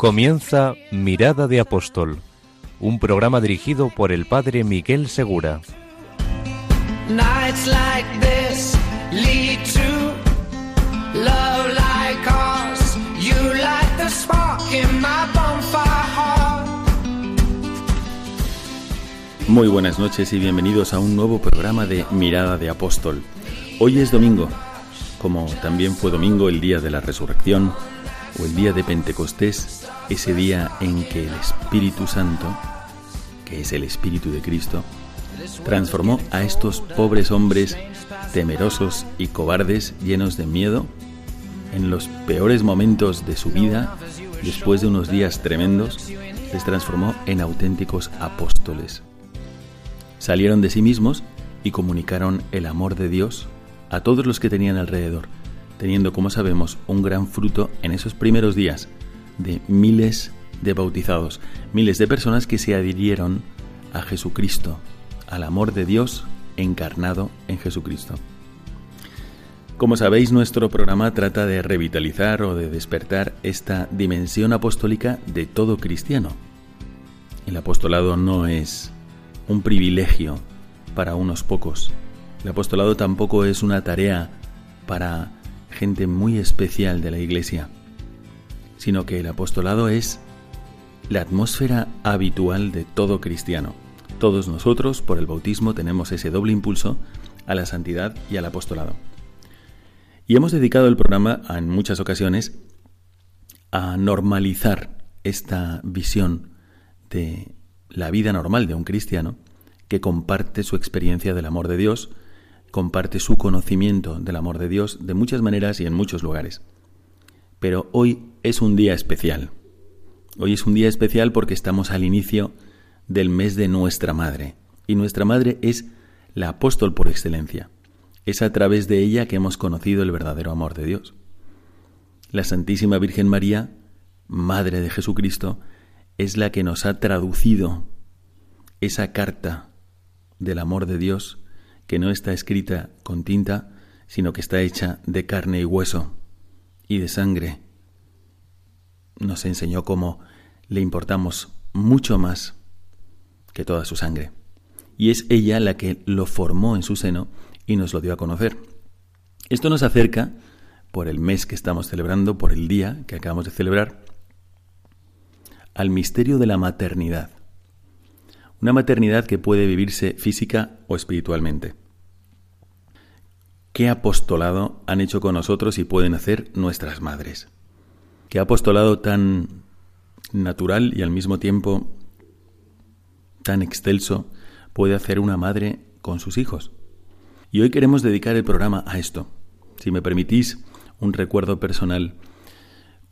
Comienza Mirada de Apóstol, un programa dirigido por el padre Miguel Segura. Muy buenas noches y bienvenidos a un nuevo programa de Mirada de Apóstol. Hoy es domingo, como también fue domingo el día de la resurrección o el día de Pentecostés, ese día en que el Espíritu Santo, que es el Espíritu de Cristo, transformó a estos pobres hombres temerosos y cobardes, llenos de miedo, en los peores momentos de su vida, después de unos días tremendos, les transformó en auténticos apóstoles. Salieron de sí mismos y comunicaron el amor de Dios a todos los que tenían alrededor, teniendo, como sabemos, un gran fruto en esos primeros días de miles de bautizados, miles de personas que se adhirieron a Jesucristo, al amor de Dios encarnado en Jesucristo. Como sabéis, nuestro programa trata de revitalizar o de despertar esta dimensión apostólica de todo cristiano. El apostolado no es un privilegio para unos pocos. El apostolado tampoco es una tarea para gente muy especial de la Iglesia, sino que el apostolado es la atmósfera habitual de todo cristiano. Todos nosotros, por el bautismo, tenemos ese doble impulso a la santidad y al apostolado. Y hemos dedicado el programa en muchas ocasiones a normalizar esta visión de la vida normal de un cristiano que comparte su experiencia del amor de Dios, comparte su conocimiento del amor de Dios de muchas maneras y en muchos lugares. Pero hoy es un día especial. Hoy es un día especial porque estamos al inicio del mes de nuestra Madre. Y nuestra Madre es la apóstol por excelencia. Es a través de ella que hemos conocido el verdadero amor de Dios. La Santísima Virgen María, Madre de Jesucristo, es la que nos ha traducido esa carta del amor de Dios que no está escrita con tinta, sino que está hecha de carne y hueso y de sangre. Nos enseñó cómo le importamos mucho más que toda su sangre. Y es ella la que lo formó en su seno y nos lo dio a conocer. Esto nos acerca, por el mes que estamos celebrando, por el día que acabamos de celebrar, al misterio de la maternidad. Una maternidad que puede vivirse física o espiritualmente. ¿Qué apostolado han hecho con nosotros y pueden hacer nuestras madres? ¿Qué apostolado tan natural y al mismo tiempo tan excelso puede hacer una madre con sus hijos? Y hoy queremos dedicar el programa a esto. Si me permitís un recuerdo personal,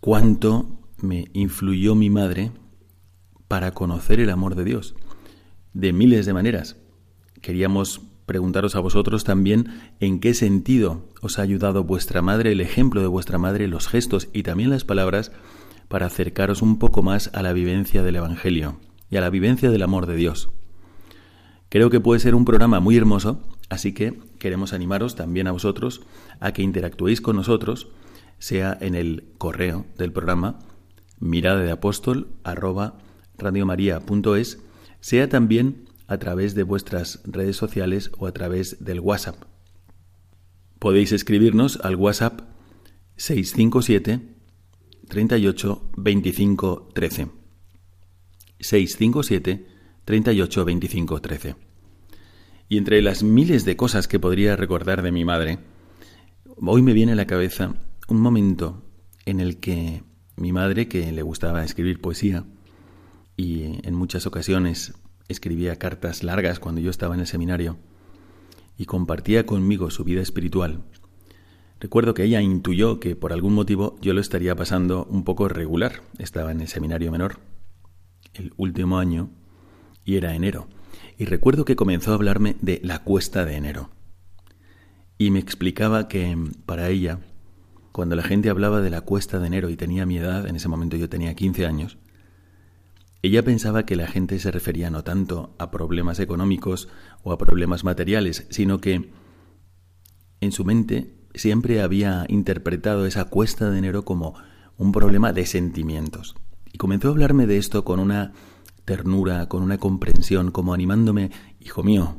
cuánto me influyó mi madre para conocer el amor de Dios, de miles de maneras. Queríamos preguntaros a vosotros también en qué sentido os ha ayudado vuestra madre, el ejemplo de vuestra madre, los gestos y también las palabras para acercaros un poco más a la vivencia del Evangelio y a la vivencia del amor de Dios. Creo que puede ser un programa muy hermoso, así que queremos animaros también a vosotros a que interactuéis con nosotros, sea en el correo del programa mirada de apóstol sea también a través de vuestras redes sociales o a través del WhatsApp. Podéis escribirnos al WhatsApp 657 38 25 13. 657 38 25 13. Y entre las miles de cosas que podría recordar de mi madre, hoy me viene a la cabeza un momento en el que mi madre, que le gustaba escribir poesía, y en muchas ocasiones escribía cartas largas cuando yo estaba en el seminario, y compartía conmigo su vida espiritual, Recuerdo que ella intuyó que por algún motivo yo lo estaría pasando un poco regular. Estaba en el seminario menor, el último año, y era enero. Y recuerdo que comenzó a hablarme de la cuesta de enero. Y me explicaba que para ella, cuando la gente hablaba de la cuesta de enero y tenía mi edad, en ese momento yo tenía 15 años, ella pensaba que la gente se refería no tanto a problemas económicos o a problemas materiales, sino que en su mente siempre había interpretado esa cuesta de enero como un problema de sentimientos. Y comenzó a hablarme de esto con una ternura, con una comprensión, como animándome, hijo mío,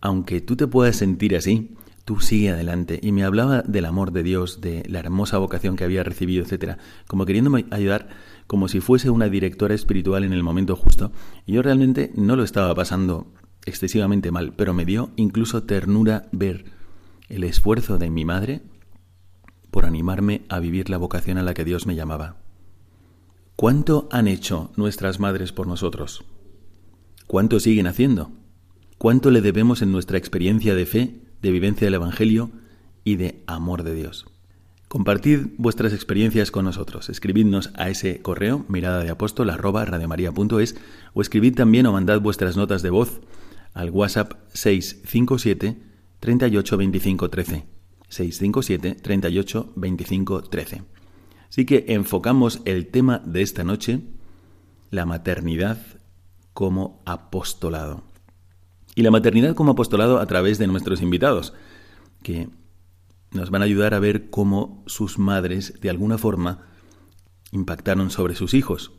aunque tú te puedas sentir así, tú sigue adelante. Y me hablaba del amor de Dios, de la hermosa vocación que había recibido, etcétera, como queriéndome ayudar como si fuese una directora espiritual en el momento justo. Y yo realmente no lo estaba pasando excesivamente mal, pero me dio incluso ternura ver el esfuerzo de mi madre por animarme a vivir la vocación a la que Dios me llamaba. ¿Cuánto han hecho nuestras madres por nosotros? ¿Cuánto siguen haciendo? ¿Cuánto le debemos en nuestra experiencia de fe, de vivencia del Evangelio y de amor de Dios? Compartid vuestras experiencias con nosotros. Escribidnos a ese correo mirada de apóstol arroba o escribid también o mandad vuestras notas de voz al WhatsApp 657 38 25 13. 657 38 25 13. Así que enfocamos el tema de esta noche, la maternidad como apostolado. Y la maternidad como apostolado a través de nuestros invitados, que nos van a ayudar a ver cómo sus madres, de alguna forma, impactaron sobre sus hijos.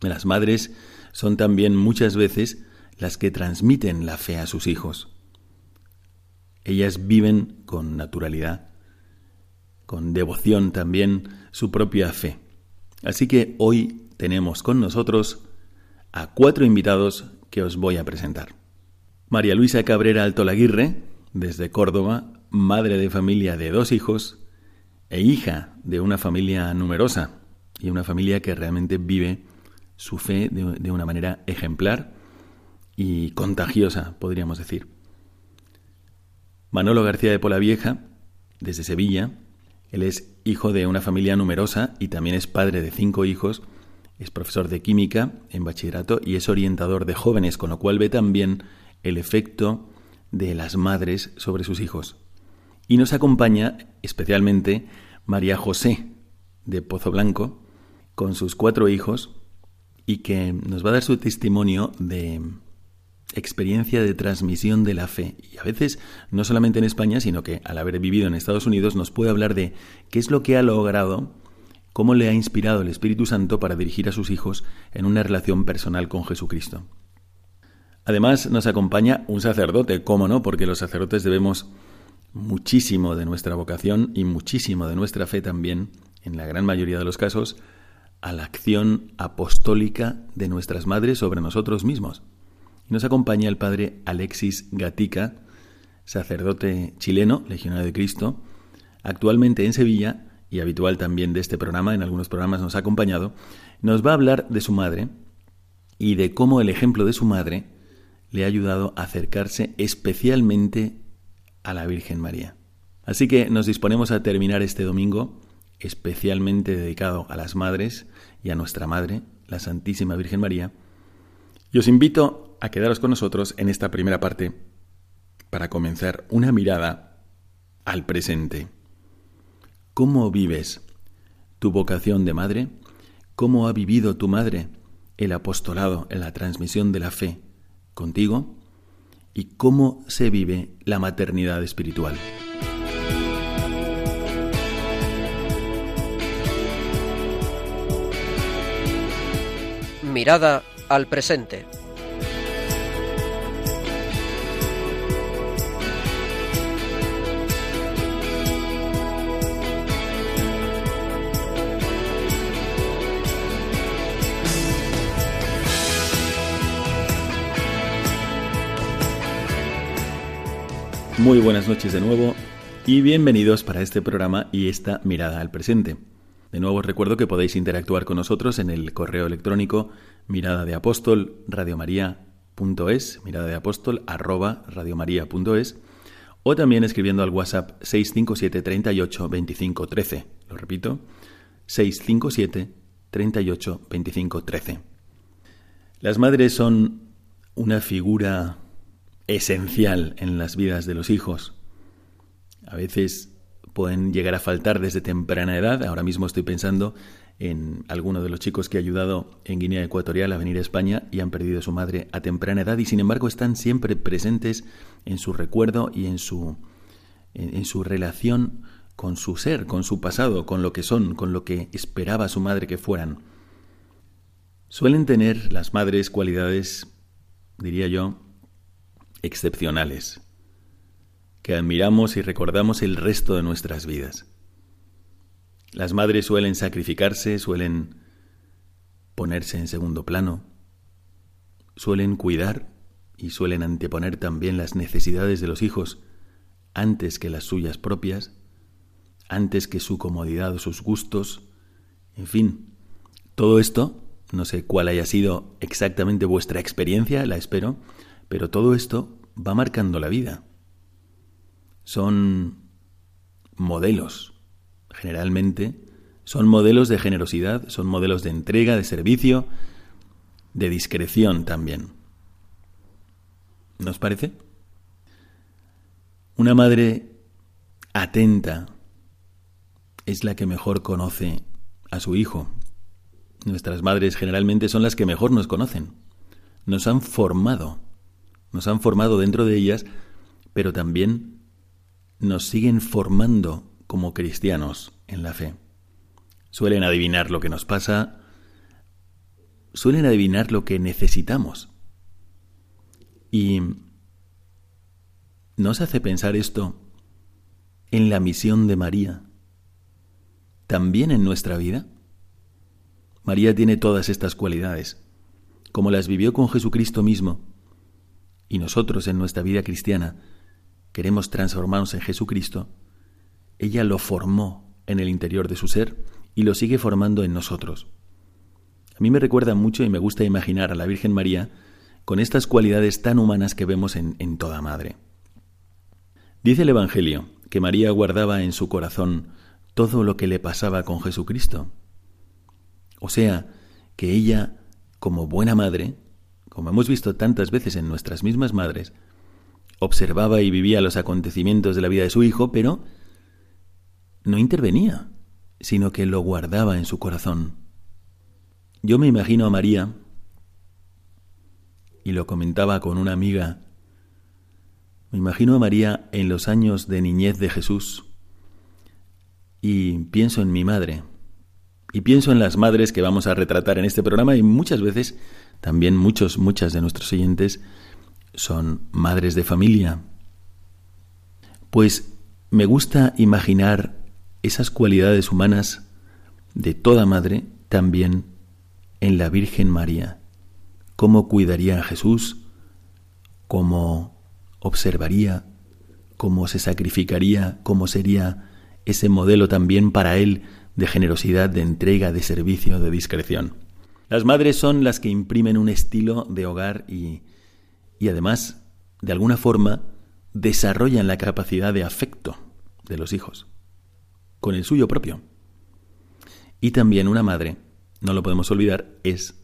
Las madres son también muchas veces las que transmiten la fe a sus hijos. Ellas viven con naturalidad, con devoción también su propia fe. Así que hoy tenemos con nosotros a cuatro invitados que os voy a presentar. María Luisa Cabrera Altolaguirre, desde Córdoba, madre de familia de dos hijos e hija de una familia numerosa y una familia que realmente vive su fe de, una manera ejemplar y contagiosa, podríamos decir. Manolo García de Polavieja, desde Sevilla. Él es hijo de una familia numerosa y también es padre de cinco hijos. Es profesor de química en bachillerato y es orientador de jóvenes, con lo cual ve también el efecto de las madres sobre sus hijos. Y nos acompaña especialmente María José de Pozo Blanco, con sus cuatro hijos, y que nos va a dar su testimonio de experiencia de transmisión de la fe. Y a veces, no solamente en España, sino que al haber vivido en Estados Unidos, nos puede hablar de qué es lo que ha logrado, cómo le ha inspirado el Espíritu Santo para dirigir a sus hijos en una relación personal con Jesucristo. Además, nos acompaña un sacerdote, cómo no, porque los sacerdotes debemos muchísimo de nuestra vocación y muchísimo de nuestra fe también, en la gran mayoría de los casos, a la acción apostólica de nuestras madres sobre nosotros mismos. Nos acompaña el padre Alexis Gatica, sacerdote chileno, legionario de Cristo, actualmente en Sevilla y habitual también de este programa, en algunos programas nos ha acompañado, nos va a hablar de su madre y de cómo el ejemplo de su madre le ha ayudado a acercarse especialmente a la Virgen María. Así que nos disponemos a terminar este domingo especialmente dedicado a las madres y a nuestra Madre, la Santísima Virgen María, y os invito a quedaros con nosotros en esta primera parte para comenzar una mirada al presente. ¿Cómo vives tu vocación de madre? ¿Cómo ha vivido tu madre el apostolado en la transmisión de la fe contigo? ¿Y cómo se vive la maternidad espiritual? Mirada al presente. Muy buenas noches de nuevo y bienvenidos para este programa y esta mirada al presente. De nuevo os recuerdo que podéis interactuar con nosotros en el correo electrónico mirada de apóstol radiomaria.es, mirada de apóstol arroba radiomaria.es o también escribiendo al WhatsApp 657 38 25 13. Lo repito, 657 38 25 13. Las madres son una figura esencial en las vidas de los hijos. A veces pueden llegar a faltar desde temprana edad. Ahora mismo estoy pensando en alguno de los chicos que ha ayudado en Guinea Ecuatorial a venir a España y han perdido a su madre a temprana edad y sin embargo están siempre presentes en su recuerdo y en su, en, su relación con su ser, con su pasado, con lo que son, con lo que esperaba su madre que fueran. Suelen tener las madres cualidades, diría yo, excepcionales, que admiramos y recordamos el resto de nuestras vidas. Las madres suelen sacrificarse, suelen ponerse en segundo plano, suelen cuidar y suelen anteponer también las necesidades de los hijos antes que las suyas propias, antes que su comodidad o sus gustos, en fin, todo esto, no sé cuál haya sido exactamente vuestra experiencia, la espero, pero todo esto va marcando la vida. Son modelos generalmente son modelos de generosidad, son modelos de entrega, de servicio, de discreción también. ¿Nos parece? Una madre atenta es la que mejor conoce a su hijo. Nuestras madres generalmente son las que mejor nos conocen. Nos han formado, nos han formado dentro de ellas, pero también nos siguen formando como cristianos en la fe. Suelen adivinar lo que nos pasa, suelen adivinar lo que necesitamos. Y nos hace pensar esto en la misión de María, también en nuestra vida. María tiene todas estas cualidades, como las vivió con Jesucristo mismo, y nosotros en nuestra vida cristiana queremos transformarnos en Jesucristo, ella lo formó en el interior de su ser y lo sigue formando en nosotros. A mí me recuerda mucho y me gusta imaginar a la Virgen María con estas cualidades tan humanas que vemos en, en toda madre. Dice el Evangelio que María guardaba en su corazón todo lo que le pasaba con Jesucristo. O sea, que ella, como buena madre, como hemos visto tantas veces en nuestras mismas madres, observaba y vivía los acontecimientos de la vida de su hijo, pero no intervenía, sino que lo guardaba en su corazón. Yo me imagino a María, y lo comentaba con una amiga, me imagino a María en los años de niñez de Jesús, y pienso en mi madre, y pienso en las madres que vamos a retratar en este programa, y muchas veces también muchos, muchas de nuestros oyentes son madres de familia. Pues me gusta imaginar esas cualidades humanas de toda madre también en la Virgen María. Cómo cuidaría a Jesús, cómo observaría, cómo se sacrificaría, cómo sería ese modelo también para él de generosidad, de entrega, de servicio, de discreción. Las madres son las que imprimen un estilo de hogar y, y además, de alguna forma, desarrollan la capacidad de afecto de los hijos con el suyo propio. Y también una madre, no lo podemos olvidar, es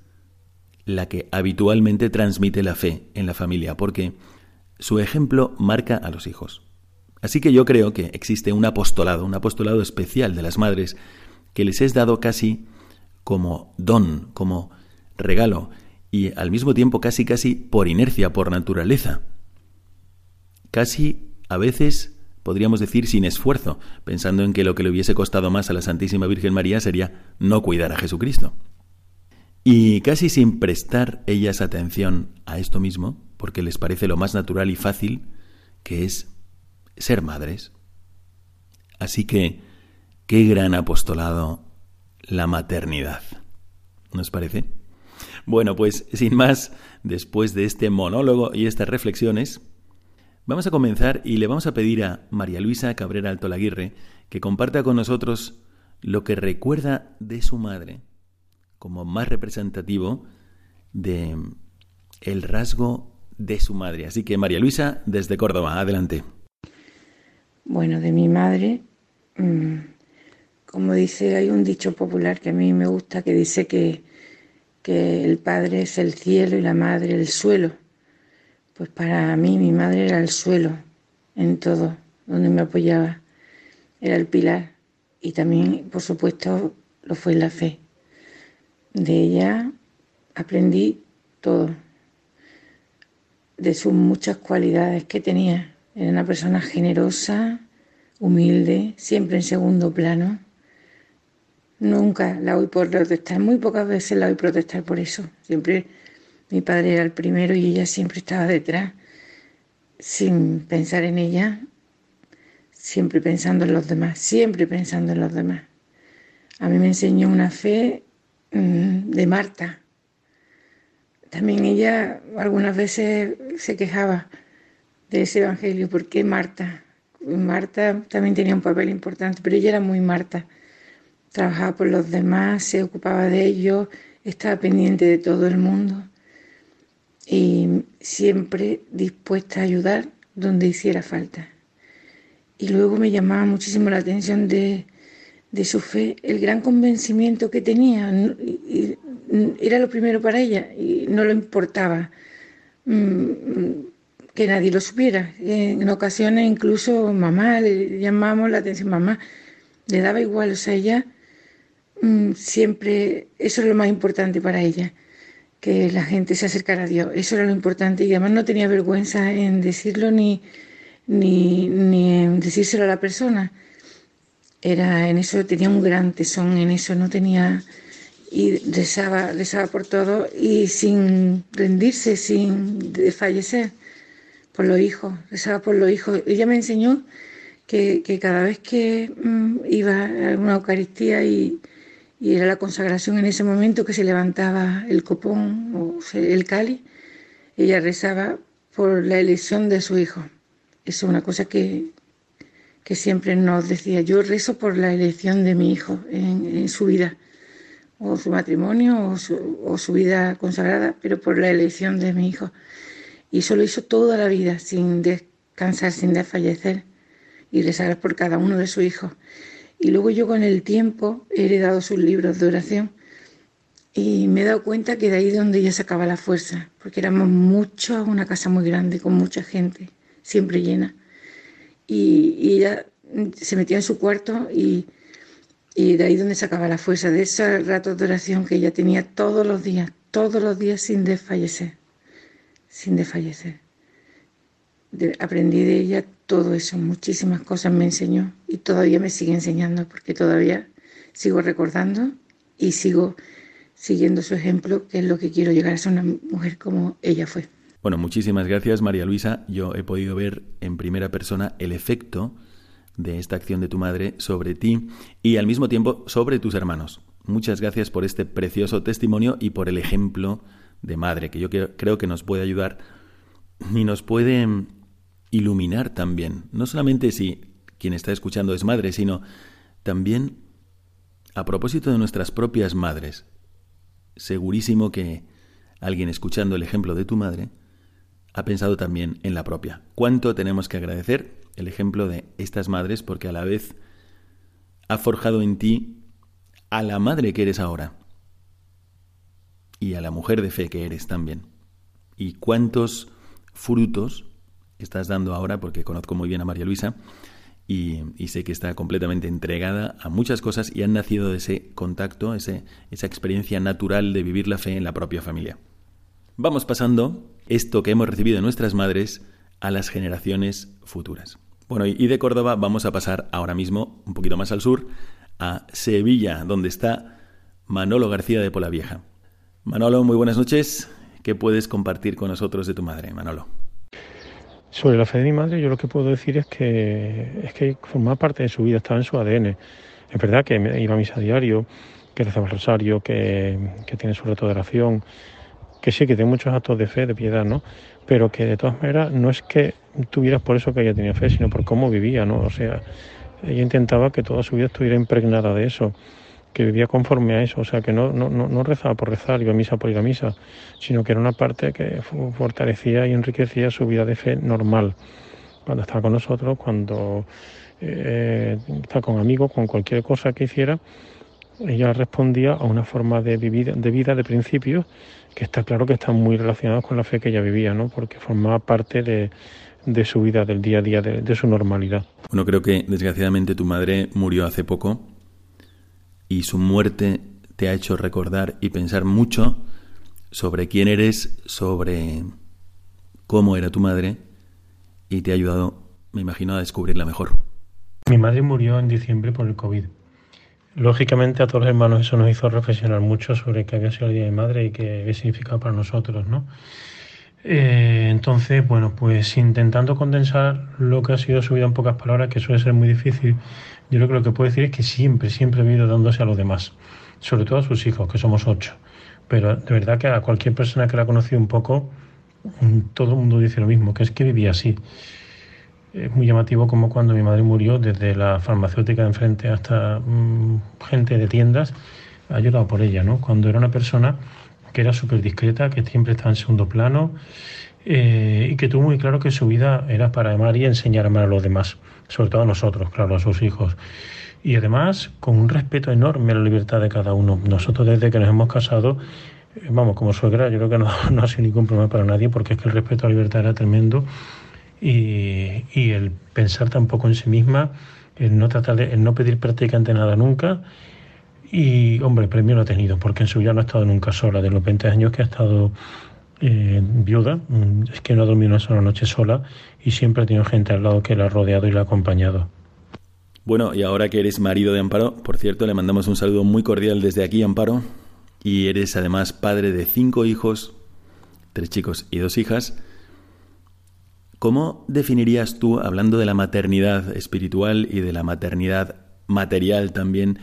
la que habitualmente transmite la fe en la familia, porque su ejemplo marca a los hijos. Así que yo creo que existe un apostolado, un apostolado especial de las madres, que les es dado casi como don, como regalo, y al mismo tiempo casi casi por inercia, por naturaleza. Casi a veces podríamos decir sin esfuerzo, pensando en que lo que le hubiese costado más a la Santísima Virgen María sería no cuidar a Jesucristo. Y casi sin prestar ellas atención a esto mismo, porque les parece lo más natural y fácil, que es ser madres. Así que, qué gran apostolado la maternidad. ¿Nos parece? Bueno, pues sin más, después de este monólogo y estas reflexiones, Vamos a comenzar y le vamos a pedir a María Luisa Cabrera Alto Laguirre que comparta con nosotros lo que recuerda de su madre como más representativo de el rasgo de su madre. Así que María Luisa, desde Córdoba, adelante. Bueno, de mi madre, mm, como dice, hay un dicho popular que a mí me gusta que dice que, que el padre es el cielo y la madre el suelo. Pues para mí mi madre era el suelo en todo, donde me apoyaba. Era el pilar y también, por supuesto, lo fue la fe. De ella aprendí todo, de sus muchas cualidades que tenía. Era una persona generosa, humilde, siempre en segundo plano. Nunca la oí protestar, muy pocas veces la oí protestar por eso. Siempre mi padre era el primero y ella siempre estaba detrás, sin pensar en ella, siempre pensando en los demás, siempre pensando en los demás. A mí me enseñó una fe mm, de Marta. También ella algunas veces se quejaba de ese evangelio. ¿Por qué Marta? Marta también tenía un papel importante, pero ella era muy Marta. Trabajaba por los demás, se ocupaba de ellos, estaba pendiente de todo el mundo y siempre dispuesta a ayudar donde hiciera falta. Y luego me llamaba muchísimo la atención de, de su fe, el gran convencimiento que tenía. Era lo primero para ella y no le importaba mm, que nadie lo supiera. En ocasiones incluso mamá, le llamábamos la atención, mamá, le daba igual, o sea, ella siempre, eso es lo más importante para ella que la gente se acercara a Dios. Eso era lo importante y además no tenía vergüenza en decirlo ni, ni, ni en decírselo a la persona. Era en eso tenía un gran tesón, en eso no tenía y rezaba, rezaba por todo y sin rendirse, sin desfallecer por los hijos, rezaba por los hijos. Ella me enseñó que, que cada vez que mm, iba a una Eucaristía y, y era la consagración en ese momento que se levantaba el copón o el cáliz, ella rezaba por la elección de su hijo. Es una cosa que, que siempre nos decía, yo rezo por la elección de mi hijo en, su vida, o su matrimonio, o su, o su, vida consagrada, pero por la elección de mi hijo. Y eso lo hizo toda la vida, sin descansar, sin desfallecer, y rezar por cada uno de sus hijos. Y luego yo con el tiempo he heredado sus libros de oración y me he dado cuenta que de ahí es donde ella sacaba la fuerza, porque éramos muchos, una casa muy grande, con mucha gente, siempre llena. Y, ella se metía en su cuarto y, y de ahí donde sacaba la fuerza, de esos ratos de oración que ella tenía todos los días, todos los días sin desfallecer, sin desfallecer aprendí de ella todo eso, muchísimas cosas me enseñó y todavía me sigue enseñando porque todavía sigo recordando y sigo siguiendo su ejemplo, que es lo que quiero llegar a ser una mujer como ella fue. Bueno, muchísimas gracias María Luisa. Yo he podido ver en primera persona el efecto de esta acción de tu madre sobre ti y al mismo tiempo sobre tus hermanos. Muchas gracias por este precioso testimonio y por el ejemplo de madre que yo creo que nos puede ayudar y nos puede iluminar también, no solamente si quien está escuchando es madre, sino también a propósito de nuestras propias madres. Segurísimo que alguien escuchando el ejemplo de tu madre ha pensado también en la propia. ¿Cuánto tenemos que agradecer el ejemplo de estas madres porque a la vez ha forjado en ti a la madre que eres ahora y a la mujer de fe que eres también? ¿Y cuántos frutos estás dando ahora, porque conozco muy bien a María Luisa y, sé que está completamente entregada a muchas cosas y han nacido de ese contacto, ese, esa experiencia natural de vivir la fe en la propia familia. Vamos pasando esto que hemos recibido de nuestras madres a las generaciones futuras. Bueno, y de Córdoba vamos a pasar ahora mismo, un poquito más al sur, a Sevilla, donde está Manolo García de Pola Vieja. Manolo, muy buenas noches. ¿Qué puedes compartir con nosotros de tu madre, Manolo? Sobre la fe de mi madre, yo lo que puedo decir es que es que formaba parte de su vida, estaba en su ADN. Es verdad que iba a misa diario, que rezaba el rosario, que, tiene su reto de oración, que sí, que tiene muchos actos de fe, de piedad, ¿no? Pero que de todas maneras no es que tuvieras por eso que ella tenía fe, sino por cómo vivía, ¿no? O sea, ella intentaba que toda su vida estuviera impregnada de eso que vivía conforme a eso, o sea, que no, no, no rezaba por rezar, iba a misa por ir a misa, sino que era una parte que fortalecía y enriquecía su vida de fe normal, cuando estaba con nosotros, cuando eh, con amigos, con cualquier cosa que hiciera, ella respondía a una forma de, vivir, de vida, de principios, que está claro que están muy relacionados con la fe que ella vivía, ¿no? porque formaba parte de, de su vida, del día a día, de, de su normalidad. Bueno, creo que desgraciadamente tu madre murió hace poco y su muerte te ha hecho recordar y pensar mucho sobre quién eres, sobre cómo era tu madre y te ha ayudado, me imagino, a descubrirla mejor. Mi madre murió en diciembre por el COVID. Lógicamente a todos los hermanos eso nos hizo reflexionar mucho sobre qué había sido el Día de Madre y qué había significado para nosotros, ¿no? Eh, entonces, bueno, pues intentando condensar lo que ha sido su vida en pocas palabras, que suele ser muy difícil, yo creo que lo que puedo decir es que siempre, siempre ha ido dándose a los demás, sobre todo a sus hijos, que somos ocho. Pero de verdad que a cualquier persona que la ha conocido un poco, mm, todo el mundo dice lo mismo, que es que vivía así. Es muy llamativo como cuando mi madre murió, desde la farmacéutica de enfrente hasta mm, gente de tiendas, ha ayudado por ella, ¿no? Cuando era una persona que era súper discreta, que siempre estaba en segundo plano eh, y que tuvo muy claro que su vida era para amar y enseñar a amar a los demás, sobre todo a nosotros, claro, a sus hijos. Y además con un respeto enorme a la libertad de cada uno. Nosotros desde que nos hemos casado, eh, vamos, como suegra, yo creo que no, no ha sido ningún problema para nadie porque es que el respeto a la libertad era tremendo y, y el pensar tampoco en sí misma, el no tratar de, el no pedir prácticamente nada nunca. Y, hombre, premio lo ha tenido, porque en su vida no ha estado nunca sola. De los 20 años que ha estado eh, viuda, mm, es que no ha dormido una sola noche sola y siempre ha tenido gente al lado que la ha rodeado y la ha acompañado. Bueno, y ahora que eres marido de Amparo, por cierto, le mandamos un saludo muy cordial desde aquí, Amparo. Y eres además padre de cinco hijos, tres chicos y dos hijas. ¿Cómo definirías tú, hablando de la maternidad espiritual y de la maternidad material también,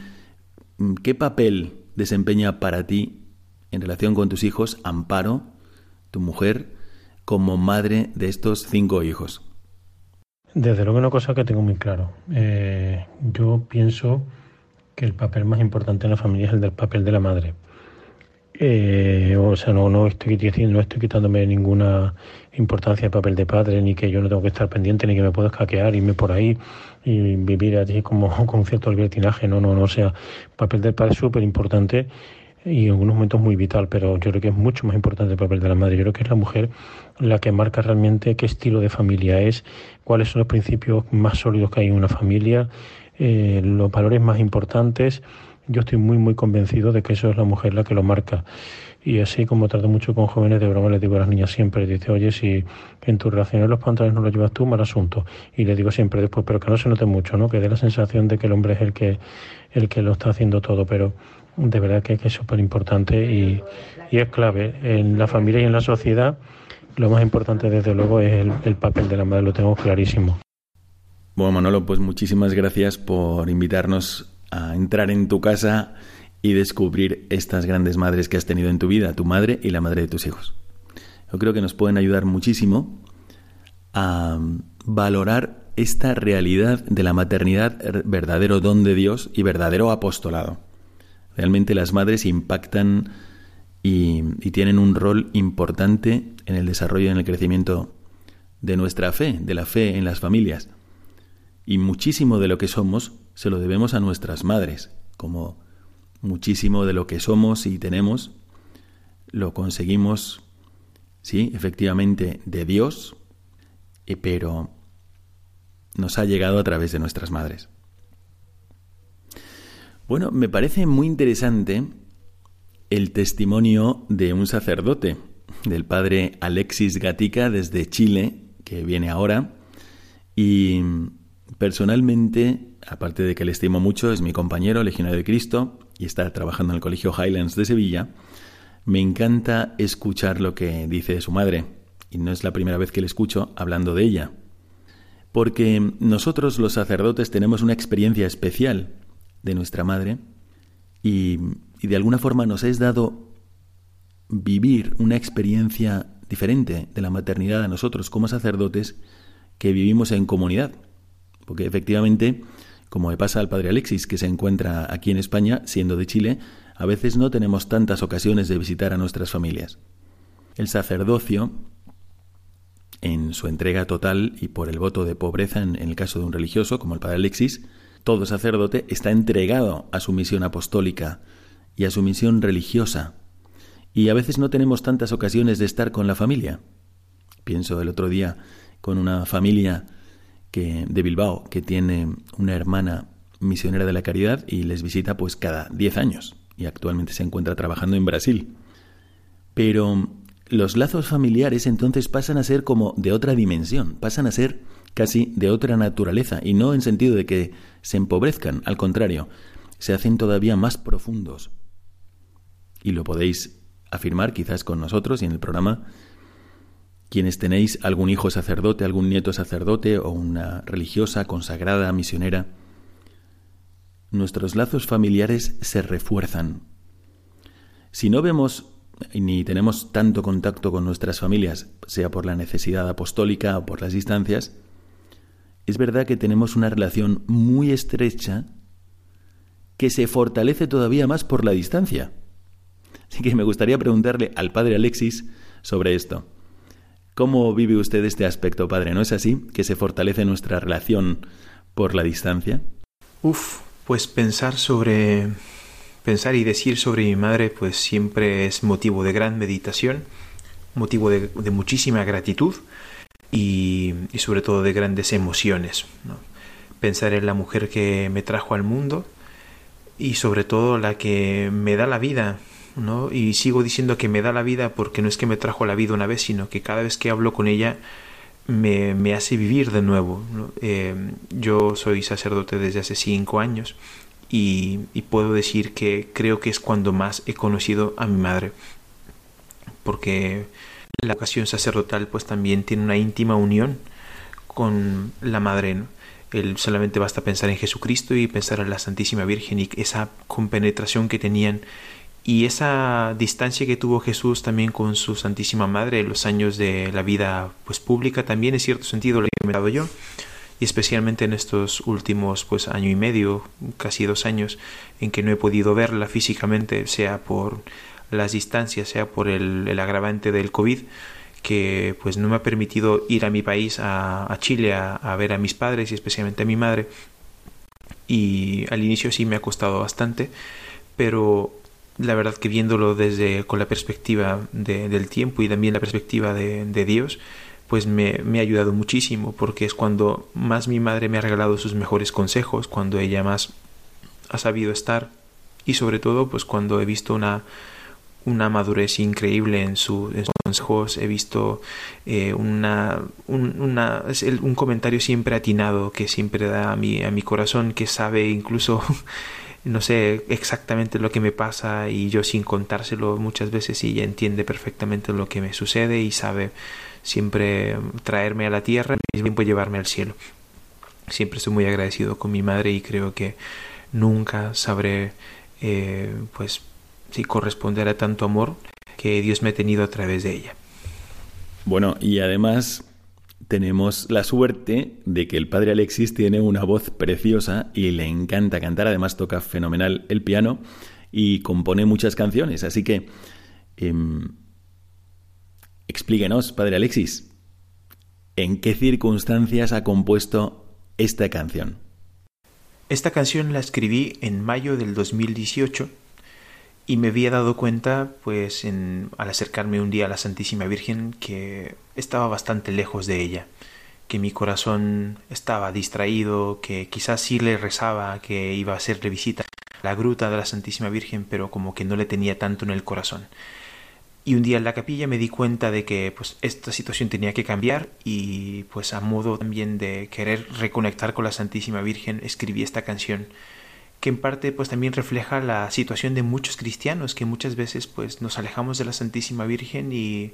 qué papel desempeña para ti en relación con tus hijos Amparo, tu mujer, como madre de estos cinco hijos? Desde luego una cosa que tengo muy claro. Eh, yo pienso que el papel más importante en la familia es el del papel de la madre. Eh, o sea, no, no estoy diciendo, no estoy quitándome ninguna importancia del papel de padre, ni que yo no tengo que estar pendiente, ni que me puedo escaquear, irme por ahí y vivir allí como con cierto libertinaje. No, no, no. O sea, el papel del padre es súper importante y en algunos momentos muy vital, pero yo creo que es mucho más importante el papel de la madre. Yo creo que es la mujer la que marca realmente qué estilo de familia es, cuáles son los principios más sólidos que hay en una familia, eh, los valores más importantes yo estoy muy, muy convencido de que eso es la mujer la que lo marca. Y así como trato mucho con jóvenes de broma, les digo a las niñas siempre, dice, oye, si en tus relaciones los pantalones no los llevas tú, mal asunto. Y le digo siempre después, pero que no se note mucho, ¿no? Que dé la sensación de que el hombre es el que, el que lo está haciendo todo, pero de verdad que, es súper importante y, y, es clave. En la familia y en la sociedad, lo más importante desde luego es el, el papel de la madre, lo tengo clarísimo. Bueno, Manolo, pues muchísimas gracias por invitarnos a entrar en tu casa y descubrir estas grandes madres que has tenido en tu vida, tu madre y la madre de tus hijos. Yo creo que nos pueden ayudar muchísimo a valorar esta realidad de la maternidad, verdadero don de Dios y verdadero apostolado. Realmente las madres impactan y, y, tienen un rol importante en el desarrollo y en el crecimiento de nuestra fe, de la fe en las familias. Y muchísimo de lo que somos se lo debemos a nuestras madres, como muchísimo de lo que somos y tenemos lo conseguimos, sí, efectivamente, de Dios, pero nos ha llegado a través de nuestras madres. Bueno, me parece muy interesante el testimonio de un sacerdote, del padre Alexis Gatica desde Chile, que viene ahora, y personalmente aparte de que le estimo mucho, es mi compañero, legionario de Cristo, y está trabajando en el Colegio Highlands de Sevilla, me encanta escuchar lo que dice su madre, y no es la primera vez que le escucho hablando de ella, porque nosotros los sacerdotes tenemos una experiencia especial de nuestra madre, y, y de alguna forma nos es dado vivir una experiencia diferente de la maternidad a nosotros como sacerdotes que vivimos en comunidad. Porque efectivamente como me pasa al padre Alexis, que se encuentra aquí en España, siendo de Chile, a veces no tenemos tantas ocasiones de visitar a nuestras familias. El sacerdocio en su entrega total y por el voto de pobreza en, el caso de un religioso como el padre Alexis, todo sacerdote está entregado a su misión apostólica y a su misión religiosa. Y a veces no tenemos tantas ocasiones de estar con la familia. Pienso el otro día con una familia que, de Bilbao que tiene una hermana misionera de la caridad y les visita pues cada 10 años y actualmente se encuentra trabajando en Brasil. Pero los lazos familiares entonces pasan a ser como de otra dimensión, pasan a ser casi de otra naturaleza y no en sentido de que se empobrezcan, al contrario, se hacen todavía más profundos. Y lo podéis afirmar quizás con nosotros y en el programa quienes tenéis algún hijo sacerdote, algún nieto sacerdote o una religiosa consagrada, misionera, nuestros lazos familiares se refuerzan. Si no vemos ni tenemos tanto contacto con nuestras familias, sea por la necesidad apostólica o por las distancias, es verdad que tenemos una relación muy estrecha que se fortalece todavía más por la distancia. Así que me gustaría preguntarle al padre Alexis sobre esto. ¿Cómo vive usted este aspecto, padre? ¿No es así? ¿Que se fortalece nuestra relación por la distancia? Uf, pues pensar sobre pensar y decir sobre mi madre pues siempre es motivo de gran meditación, motivo de, muchísima gratitud y, sobre todo de grandes emociones. Pensar en la mujer que me trajo al mundo y sobre todo la que me da la vida. Y sigo diciendo que me da la vida porque no es que me trajo la vida una vez, sino que cada vez que hablo con ella me, me hace vivir de nuevo. Eh, yo soy sacerdote desde hace cinco años y, puedo decir que creo que es cuando más he conocido a mi madre, porque la ocasión sacerdotal pues también tiene una íntima unión con la madre. Él solamente basta pensar en Jesucristo y pensar en la Santísima Virgen y esa compenetración que tenían y esa distancia que tuvo Jesús también con su Santísima Madre los años de la vida pues pública también en cierto sentido lo he dado yo y especialmente en estos últimos pues año y medio casi dos años en que no he podido verla físicamente sea por las distancias sea por el, agravante del COVID que pues no me ha permitido ir a mi país a, Chile a ver a mis padres y especialmente a mi madre. Y al inicio sí me ha costado bastante pero la verdad que viéndolo desde con la perspectiva del tiempo y también la perspectiva de, Dios, pues me, me, ha ayudado muchísimo porque es cuando más mi madre me ha regalado sus mejores consejos, cuando ella más ha sabido estar y sobre todo pues cuando he visto una, una madurez increíble en, sus consejos, he visto eh, una, un, una, un comentario siempre atinado que siempre da a mi, a mi corazón, que sabe incluso no sé exactamente lo que me pasa y yo sin contárselo muchas veces ella entiende perfectamente lo que me sucede y sabe siempre traerme a la tierra y al tiempo llevarme al cielo. Siempre estoy muy agradecido con mi madre y creo que nunca sabré eh, pues si corresponder a tanto amor que Dios me ha tenido a través de ella. Bueno, y además tenemos la suerte de que el padre Alexis tiene una voz preciosa y le encanta cantar, además toca fenomenal el piano y compone muchas canciones, así que em, explíquenos, padre Alexis, ¿en qué circunstancias ha compuesto esta canción? Esta canción la escribí en mayo del 2018 y me había dado cuenta, pues, al acercarme un día a la Santísima Virgen, que estaba bastante lejos de ella, que mi corazón estaba distraído, que quizás sí le rezaba, que iba a hacerle visita a la gruta de la Santísima Virgen, pero como que no le tenía tanto en el corazón. Y un día en la capilla me di cuenta de que pues esta situación tenía que cambiar y pues a modo también de querer reconectar con la Santísima Virgen escribí esta canción que en parte pues también refleja la situación de muchos cristianos que muchas veces pues nos alejamos de la Santísima Virgen y,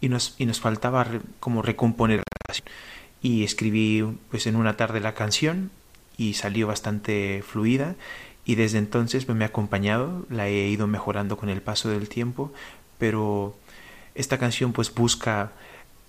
y nos, y nos faltaba como recomponer la relación. Y escribí pues en una tarde la canción y salió bastante fluida. Y desde entonces me ha acompañado, la he ido mejorando con el paso del tiempo, pero esta canción pues busca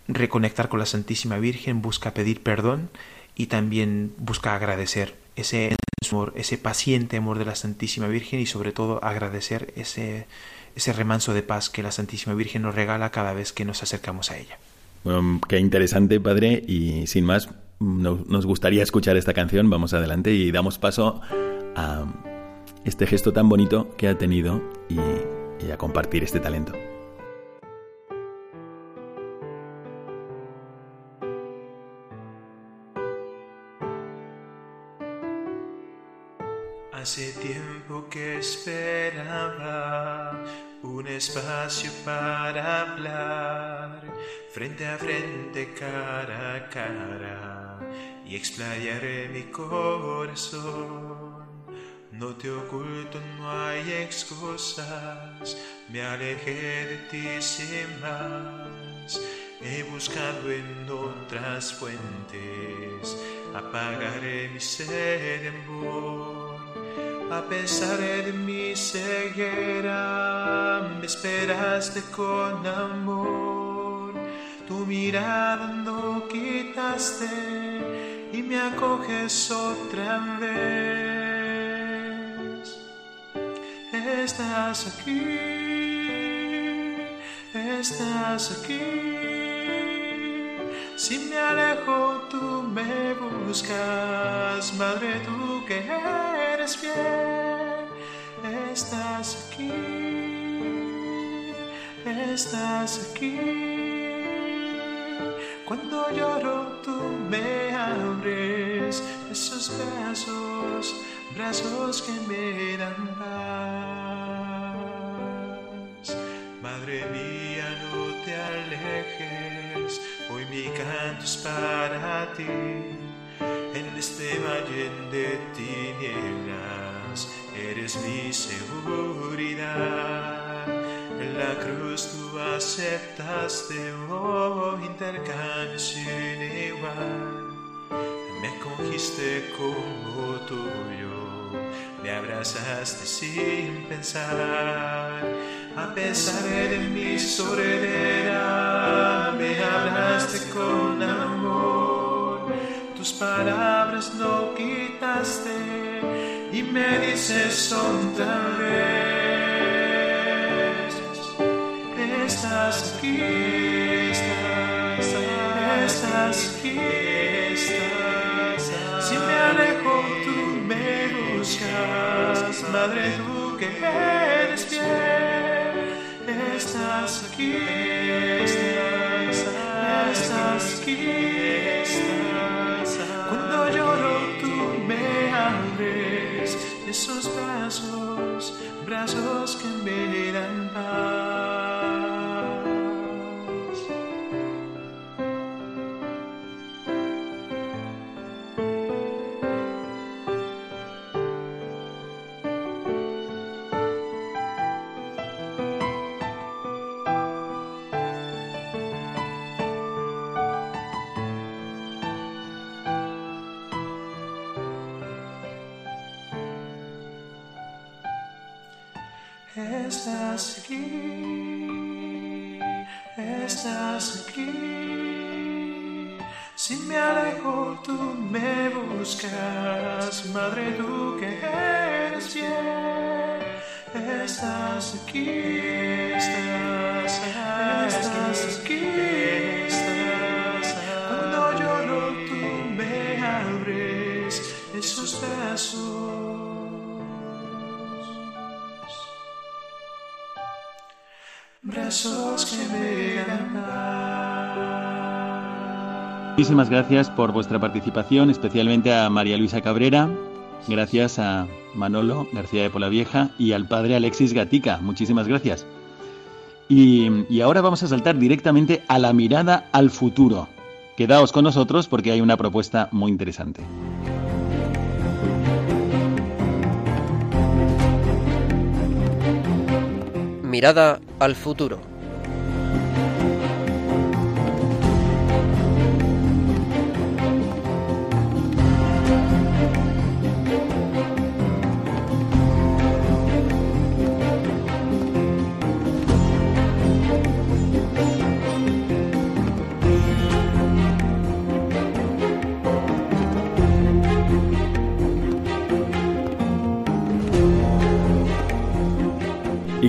reconectar con la Santísima Virgen, busca pedir perdón y también busca agradecer ese amor, ese paciente amor de la Santísima Virgen y sobre todo agradecer ese, ese remanso de paz que la Santísima Virgen nos regala cada vez que nos acercamos a ella. qué interesante, padre, y sin más, nos gustaría escuchar esta canción. Vamos adelante y damos paso a este gesto tan bonito que ha tenido y a compartir este talento. Que esperaba un espacio para hablar, frente a frente, cara a cara, y explayaré mi corazón. No te oculto, no hay excusas, me alejé de ti sin más. He buscado en otras fuentes, apagaré mi sed en vos a pesar de mi ceguera, me esperaste con amor. Tu mirada no quitaste y me acoges otra vez. Estás aquí, estás aquí. Si me alejo, tú me buscas, Madre, tú que eres fiel, estás aquí, estás aquí. Cuando lloro, tú me abres esos brazos, brazos que me dan paz. Madre mía, no te alejes Hoy mi canto es para ti, este valle de tinieblas, eres mi seguridad. En la cruz tú aceptaste, oh intercambio igual. Me cogiste como tuyo, me abrazaste sin pensar a pesar de mi soledad, me hablaste con. Tus palabras no quitaste y me dices otra vez. Estás aquí, estás, estás aquí. Si me alejo, tú me buscas, Madre, tú que eres fiel estás aquí, estás, estás aquí, brazos, Muchísimas gracias por vuestra participación, especialmente a María Luisa Cabrera, gracias a Manolo García de Polavieja y al padre Alexis Gatica. Muchísimas gracias. Y, y ahora vamos a saltar directamente a la mirada al futuro. Quedaos con nosotros porque hay una propuesta muy interesante. Mirada al futuro.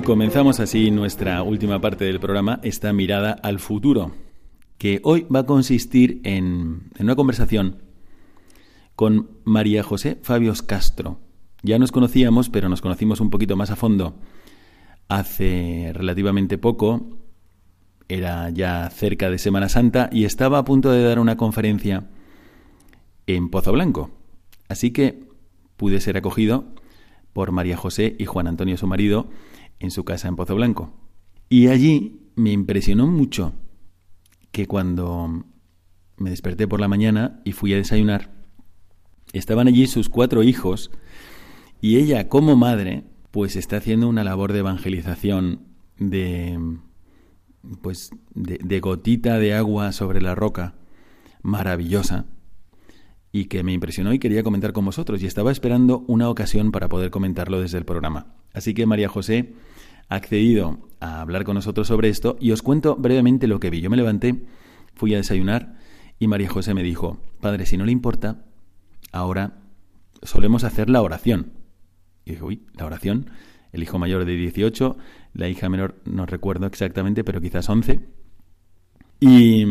Comenzamos así nuestra última parte del programa, esta mirada al futuro. que hoy va a consistir en, una conversación con María José Fabios Castro. Ya nos conocíamos, pero nos conocimos un poquito más a fondo hace relativamente poco. Era ya cerca de Semana Santa y estaba a punto de dar una conferencia en Pozo Blanco. Así que pude ser acogido por María José y Juan Antonio, su marido, en su casa en Pozo Blanco. Y allí me impresionó mucho que cuando me desperté por la mañana y fui a desayunar, estaban allí sus cuatro hijos y ella como madre pues está haciendo una labor de evangelización de pues de, de gotita de agua sobre la roca maravillosa y que me impresionó y quería comentar con vosotros y estaba esperando una ocasión para poder comentarlo desde el programa. Así que María José ha accedido a hablar con nosotros sobre esto y os cuento brevemente lo que vi. Yo me levanté, fui a desayunar y María José me dijo, Padre, si no le importa, ahora solemos hacer la oración. Y dije, uy, la oración, el hijo mayor de 18, la hija menor no recuerdo exactamente, pero quizás 11. Y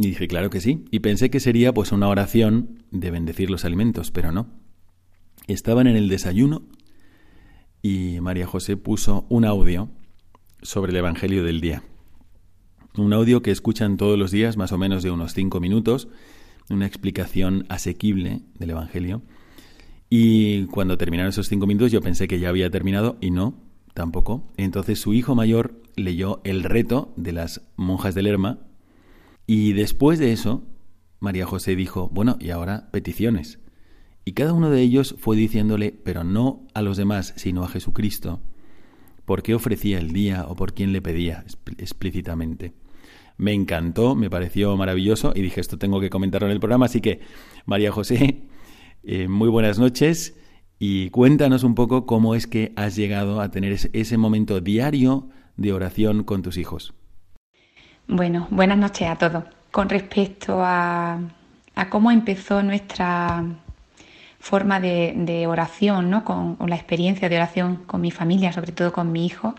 y dije, claro que sí. Y pensé que sería pues una oración de bendecir los alimentos, pero no. Estaban en el desayuno y María José puso un audio sobre el Evangelio del día. Un audio que escuchan todos los días, más o menos de unos cinco minutos, una explicación asequible del Evangelio. Y cuando terminaron esos cinco minutos yo pensé que ya había terminado y no, tampoco. Entonces su hijo mayor leyó el reto de las monjas del Lerma y después de eso, María José dijo, bueno, y ahora peticiones. Y cada uno de ellos fue diciéndole, pero no a los demás, sino a Jesucristo, por qué ofrecía el día o por quién le pedía explícitamente. Me encantó, me pareció maravilloso y dije, esto tengo que comentarlo en el programa. Así que, María José, eh, muy buenas noches y cuéntanos un poco cómo es que has llegado a tener ese momento diario de oración con tus hijos. Bueno, buenas noches a todos. Con respecto a, cómo empezó nuestra forma de, oración, ¿no? Con, la experiencia de oración con mi familia, sobre todo con mi hijo,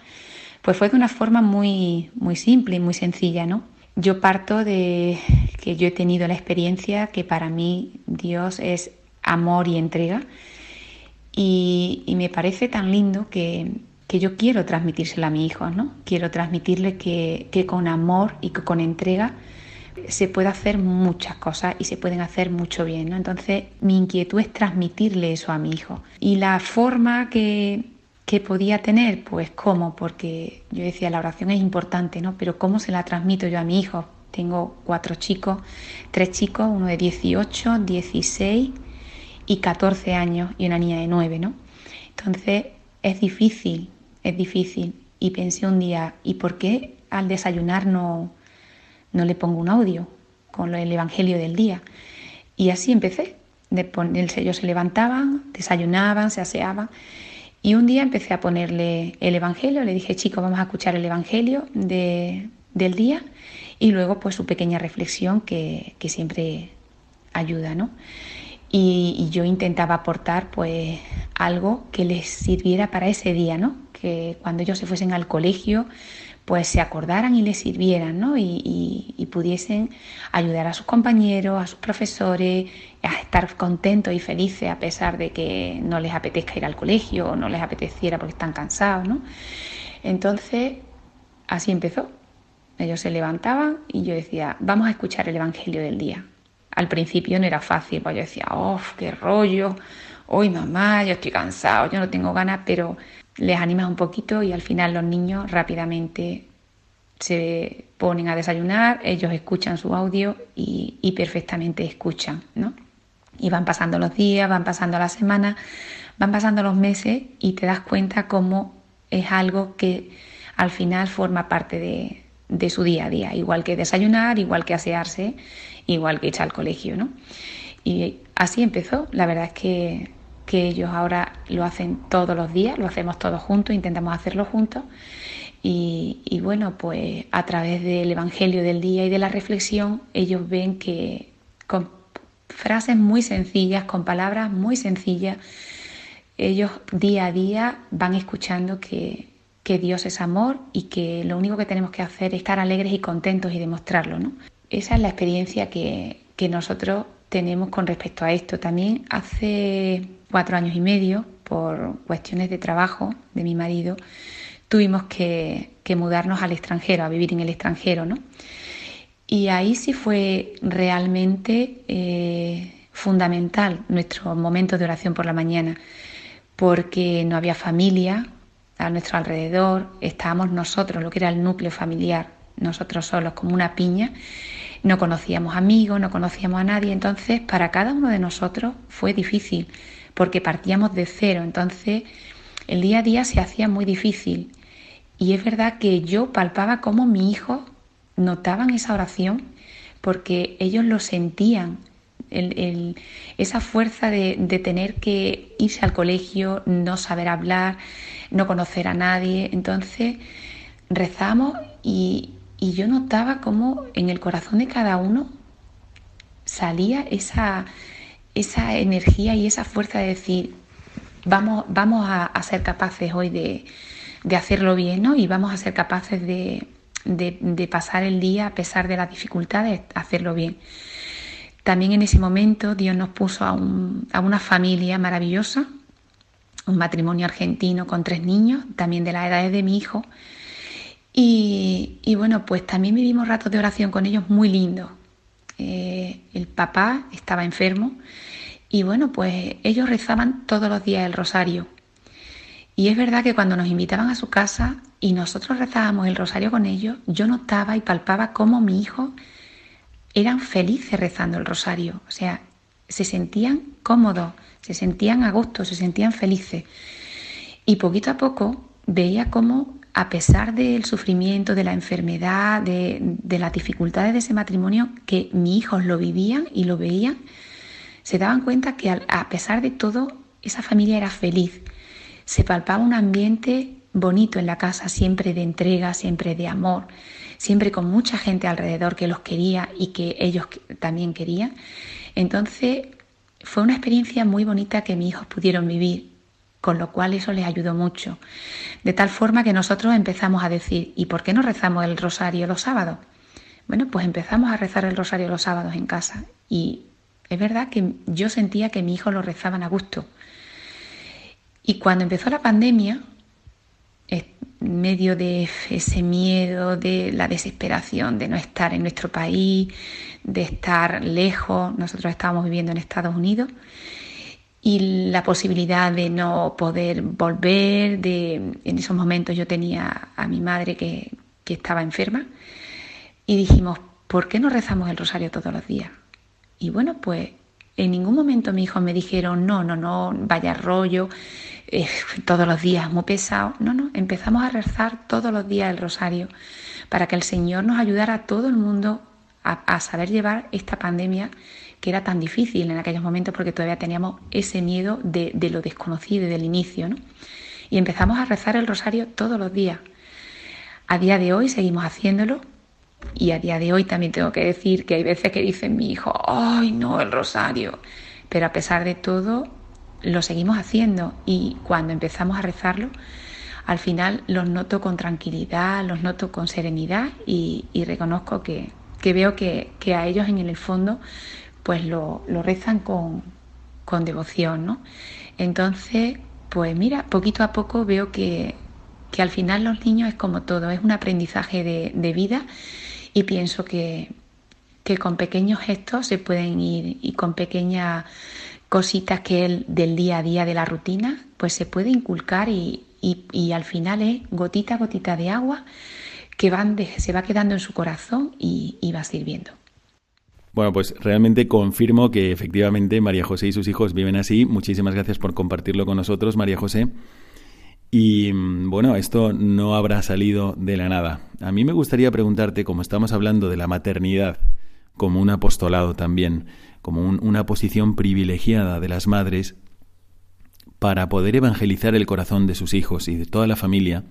pues fue de una forma muy, muy simple y muy sencilla, ¿no? Yo parto de que yo he tenido la experiencia que para mí Dios es amor y entrega y me parece tan lindo que, que yo quiero transmitírselo a mi hijo, ¿no? Quiero transmitirle que, con amor y con entrega se puede hacer muchas cosas y se pueden hacer mucho bien, ¿no? Entonces mi inquietud es transmitirle eso a mi hijo. Y la forma que, que podía tener, pues cómo, porque yo decía la oración es importante, ¿no? Pero ¿cómo se la transmito yo a mi hijo? Tengo cuatro chicos, tres chicos, uno de 18, 16 y 14 años y una niña de 9, ¿no? Entonces es difícil es difícil. Y pensé un día, ¿y por qué al desayunar no, no le pongo un audio con el Evangelio del día? Y así empecé. Ellos se levantaban, desayunaban, se aseaban. Y un día empecé a ponerle el Evangelio, le dije, chicos, vamos a escuchar el Evangelio de, del día y luego pues su pequeña reflexión que, que siempre ayuda, ¿no? Y, yo intentaba aportar pues algo que les sirviera para ese día, ¿no? Que cuando ellos se fuesen al colegio pues se acordaran y les sirvieran, ¿no? Y, y, pudiesen ayudar a sus compañeros, a sus profesores, a estar contentos y felices a pesar de que no les apetezca ir al colegio o no les apeteciera porque están cansados, ¿no? Entonces, así empezó. Ellos se levantaban y yo decía, vamos a escuchar el Evangelio del día. Al principio no era fácil, pues yo decía, oh, qué rollo, hoy mamá, yo estoy cansado, yo no tengo ganas, pero les animas un poquito y al final los niños rápidamente se ponen a desayunar, ellos escuchan su audio y, perfectamente escuchan, ¿no? Y van pasando los días, van pasando las semanas, van pasando los meses y te das cuenta cómo es algo que al final forma parte de, de su día a día, igual que desayunar, igual que asearse, igual que irse al colegio, ¿no? Y así empezó. La verdad es que, que ellos ahora lo hacen todos los días, lo hacemos todos juntos, intentamos hacerlo juntos. Y, bueno, pues a través del Evangelio del día y de la reflexión, ellos ven que con frases muy sencillas, con palabras muy sencillas, ellos día a día van escuchando que, que Dios es amor y que lo único que tenemos que hacer es estar alegres y contentos y demostrarlo. ¿no? Esa es la experiencia que, que nosotros tenemos con respecto a esto. También hace cuatro años y medio, por cuestiones de trabajo de mi marido, tuvimos que, mudarnos al extranjero, a vivir en el extranjero, ¿no? Y ahí sí fue realmente eh, fundamental nuestro momento de oración por la mañana, porque no había familia a nuestro alrededor, estábamos nosotros, lo que era el núcleo familiar, nosotros solos como una piña, no conocíamos amigos, no conocíamos a nadie, entonces para cada uno de nosotros fue difícil, porque partíamos de cero, entonces el día a día se hacía muy difícil. Y es verdad que yo palpaba cómo mi hijo notaban esa oración porque ellos lo sentían, esa fuerza de, tener que irse al colegio, no saber hablar, no conocer a nadie. Entonces rezamos y, yo notaba cómo en el corazón de cada uno salía esa, esa energía y esa fuerza de decir, vamos, vamos a, ser capaces hoy de, de hacerlo bien ¿no? y vamos a ser capaces de, de, pasar el día a pesar de las dificultades, hacerlo bien. También en ese momento Dios nos puso a, una familia maravillosa, un matrimonio argentino con tres niños, también de la edad de mi hijo. Y, bueno, pues también vivimos ratos de oración con ellos muy lindos. Eh, el papá estaba enfermo y bueno, pues ellos rezaban todos los días el rosario. Y es verdad que cuando nos invitaban a su casa y nosotros rezábamos el rosario con ellos, yo notaba y palpaba cómo mi hijo eran felices rezando el rosario. O sea, se sentían cómodos, se sentían a gusto, se sentían felices. Y poquito a poco veía cómo, a pesar del sufrimiento, de la enfermedad, de, las dificultades de ese matrimonio, que mis hijos lo vivían y lo veían, se daban cuenta que a pesar de todo, esa familia era feliz se palpaba un ambiente bonito en la casa, siempre de entrega, siempre de amor, siempre con mucha gente alrededor que los quería y que ellos también querían. Entonces fue una experiencia muy bonita que mis hijos pudieron vivir, con lo cual eso les ayudó mucho. De tal forma que nosotros empezamos a decir, ¿y por qué no rezamos el rosario los sábados? Bueno, pues empezamos a rezar el rosario los sábados en casa y es verdad que yo sentía que mis hijos lo rezaban a gusto. Y cuando empezó la pandemia, en medio de ese miedo, de la desesperación de no estar en nuestro país, de estar lejos, nosotros estábamos viviendo en Estados Unidos, y la posibilidad de no poder volver, de, en esos momentos yo tenía a mi madre que, que estaba enferma, y dijimos, ¿por qué no rezamos el rosario todos los días? Y bueno, pues en ningún momento mis hijos me dijeron, no, no, no, vaya rollo, eh, todos los días, muy pesado. No, no, empezamos a rezar todos los días el rosario para que el Señor nos ayudara a todo el mundo a, saber llevar esta pandemia que era tan difícil en aquellos momentos porque todavía teníamos ese miedo de, lo desconocido y del inicio. Y empezamos a rezar el rosario todos los días. A día de hoy seguimos haciéndolo y a día de hoy también tengo que decir que hay veces que dicen mi hijo, ay no, el rosario. Pero a pesar de todo, lo seguimos haciendo y cuando empezamos a rezarlo, al final los noto con tranquilidad, los noto con serenidad y, reconozco que, veo que, a ellos en el fondo pues lo, rezan con, devoción, ¿no? Entonces, pues mira, poquito a poco veo que, al final los niños es como todo, es un aprendizaje de, de vida y pienso que, que con pequeños gestos se pueden ir y con pequeñas cositas que él del día a día de la rutina, pues se puede inculcar y, y, al final es gotita gotita de agua que van se va quedando en su corazón y, va sirviendo. Bueno, pues realmente confirmo que efectivamente María José y sus hijos viven así. Muchísimas gracias por compartirlo con nosotros, María José. Y mm, bueno, esto no habrá salido de la nada. A mí me gustaría preguntarte, como estamos hablando de la maternidad como un apostolado también, como una posición privilegiada de las madres para poder evangelizar el corazón de sus hijos y de toda la familia,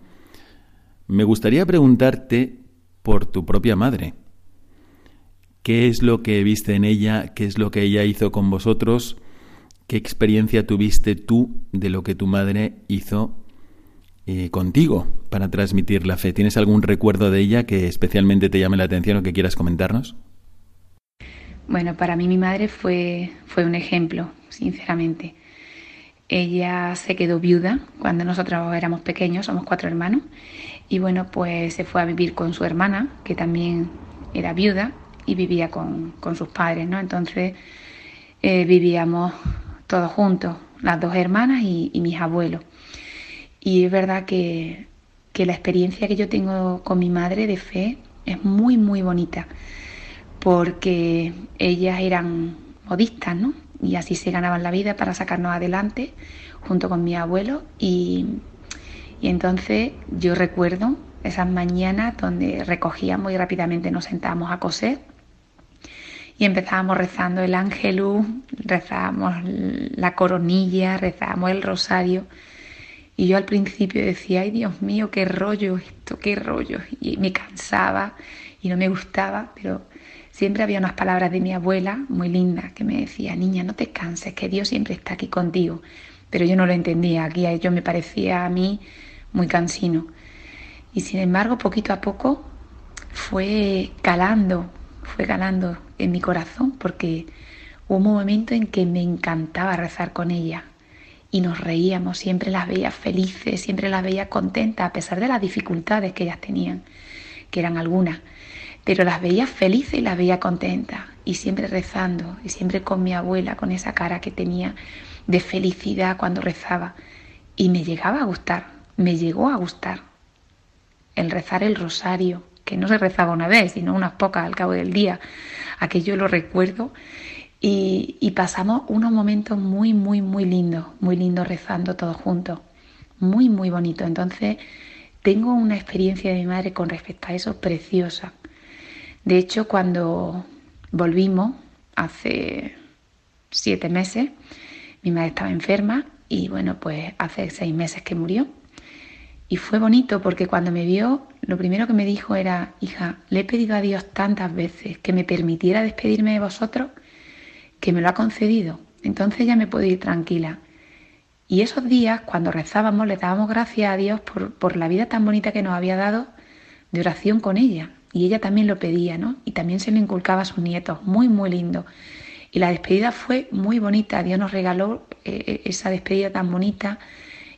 me gustaría preguntarte por tu propia madre. ¿Qué es lo que viste en ella? ¿Qué es lo que ella hizo con vosotros? ¿Qué experiencia tuviste tú de lo que tu madre hizo eh, contigo para transmitir la fe. ¿Tienes algún recuerdo de ella que especialmente te llame la atención o que quieras comentarnos? Bueno, para mí mi madre fue, fue un ejemplo, sinceramente. Ella se quedó viuda cuando nosotros éramos pequeños, somos cuatro hermanos, y bueno, pues se fue a vivir con su hermana, que también era viuda y vivía con, sus padres, ¿no? Entonces eh, vivíamos todos juntos, las dos hermanas y, mis abuelos. Y es verdad que, que la experiencia que yo tengo con mi madre de fe es muy, muy bonita, porque ellas eran modistas, ¿no? Y así se ganaban la vida para sacarnos adelante junto con mi abuelo y, entonces yo recuerdo esas mañanas donde recogíamos y rápidamente nos sentábamos a coser y empezábamos rezando el ángelus, rezábamos la coronilla, rezábamos el rosario. Y yo al principio decía, ay Dios mío, qué rollo esto, qué rollo. Y me cansaba y no me gustaba, pero Siempre había unas palabras de mi abuela muy lindas que me decía, niña, no te canses, que Dios siempre está aquí contigo. Pero yo no lo entendía, aquí a ello me parecía a mí muy cansino. Y sin embargo, poquito a poco fue calando, fue calando en mi corazón, porque hubo un momento en que me encantaba rezar con ella y nos reíamos, siempre las veía felices, siempre las veía contentas, a pesar de las dificultades que ellas tenían, que eran algunas pero las veía felices y las veía contentas y siempre rezando y siempre con mi abuela, con esa cara que tenía de felicidad cuando rezaba. Y me llegaba a gustar, me llegó a gustar el rezar el rosario, que no se rezaba una vez, sino unas pocas al cabo del día. Aquello lo recuerdo y, y pasamos unos momentos muy, muy, muy lindos, muy lindos rezando todos juntos, muy, muy bonito. Entonces, tengo una experiencia de mi madre con respecto a eso preciosa. De hecho, cuando volvimos hace siete meses, mi madre estaba enferma y bueno, pues hace seis meses que murió. Y fue bonito porque cuando me vio, lo primero que me dijo era, hija, le he pedido a Dios tantas veces que me permitiera despedirme de vosotros, que me lo ha concedido. Entonces ya me puedo ir tranquila. Y esos días, cuando rezábamos, le dábamos gracias a Dios por, por la vida tan bonita que nos había dado de oración con ella. Y ella también lo pedía, ¿no? Y también se lo inculcaba a sus nietos, muy, muy lindo. Y la despedida fue muy bonita, Dios nos regaló eh, eh, esa despedida tan bonita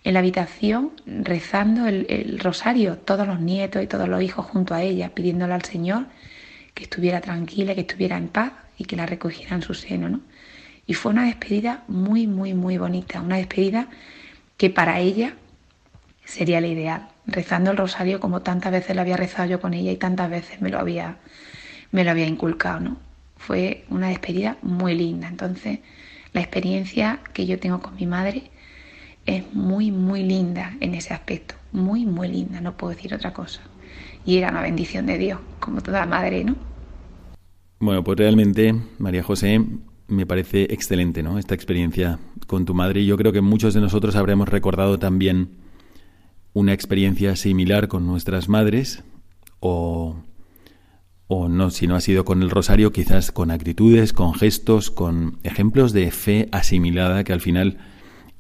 en la habitación, rezando el, rosario, todos los nietos y todos los hijos junto a ella, pidiéndole al Señor que estuviera tranquila, que estuviera en paz y que la recogiera en su seno, ¿no? Y fue una despedida muy, muy, muy bonita, una despedida que para ella sería la ideal rezando el rosario como tantas veces lo había rezado yo con ella y tantas veces me lo había, me lo había inculcado, ¿no? Fue una despedida muy linda. Entonces, la experiencia que yo tengo con mi madre es muy, muy linda en ese aspecto. Muy, muy linda, no puedo decir otra cosa. Y era una bendición de Dios, como toda madre, ¿no? Bueno, pues realmente, María José, me parece excelente, ¿no? Esta experiencia con tu madre. Y yo creo que muchos de nosotros habremos recordado también una experiencia similar con nuestras madres o, o no, si no ha sido con el rosario, quizás con actitudes, con gestos, con ejemplos de fe asimilada que al final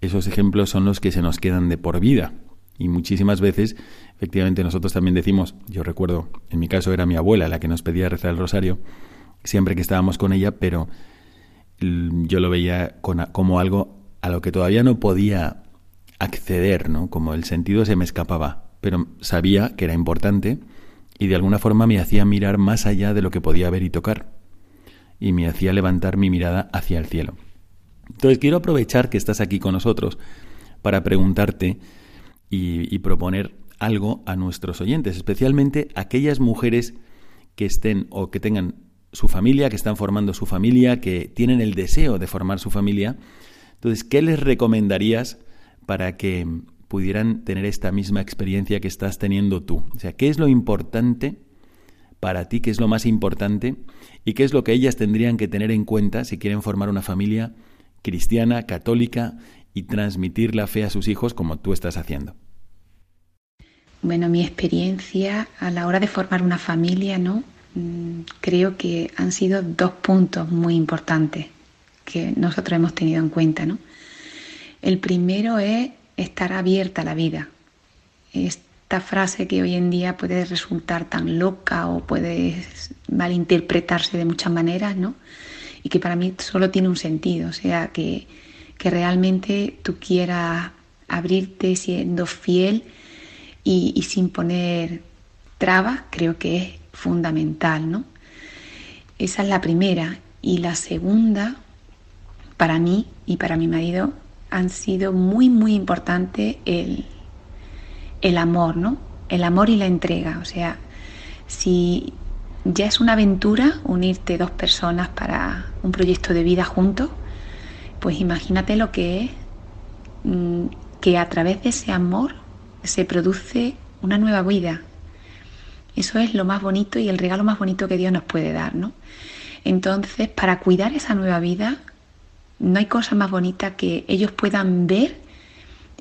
esos ejemplos son los que se nos quedan de por vida. Y muchísimas veces, efectivamente, nosotros también decimos, yo recuerdo, en mi caso era mi abuela la que nos pedía rezar el rosario, siempre que estábamos con ella, pero yo lo veía como algo a lo que todavía no podía acceder, ¿no? Como el sentido se me escapaba, pero sabía que era importante y de alguna forma me hacía mirar más allá de lo que podía ver y tocar y me hacía levantar mi mirada hacia el cielo. Entonces quiero aprovechar que estás aquí con nosotros para preguntarte y, y proponer algo a nuestros oyentes, especialmente aquellas mujeres que estén o que tengan su familia, que están formando su familia, que tienen el deseo de formar su familia. Entonces, ¿qué les recomendarías para que pudieran tener esta misma experiencia que estás teniendo tú. O sea, ¿qué es lo importante para ti? ¿Qué es lo más importante? ¿Y qué es lo que ellas tendrían que tener en cuenta si quieren formar una familia cristiana, católica y transmitir la fe a sus hijos como tú estás haciendo? Bueno, mi experiencia a la hora de formar una familia, ¿no? Mm, creo que han sido dos puntos muy importantes que nosotros hemos tenido en cuenta, ¿no? El primero es estar abierta a la vida, esta frase que hoy en día puede resultar tan loca o puede malinterpretarse de muchas maneras, ¿no? Y que para mí solo tiene un sentido, o sea, que, que realmente tú quieras abrirte siendo fiel y, y sin poner trabas, creo que es fundamental, ¿no? Esa es la primera. Y la segunda, para mí y para mi marido, han sido muy, muy importante el, el amor, ¿no? El amor y la entrega. O sea, si ya es una aventura unirte dos personas para un proyecto de vida juntos, pues imagínate lo que es mm, que a través de ese amor se produce una nueva vida. Eso es lo más bonito y el regalo más bonito que Dios nos puede dar, ¿no? Entonces, para cuidar esa nueva vida, no hay cosa más bonita que ellos puedan ver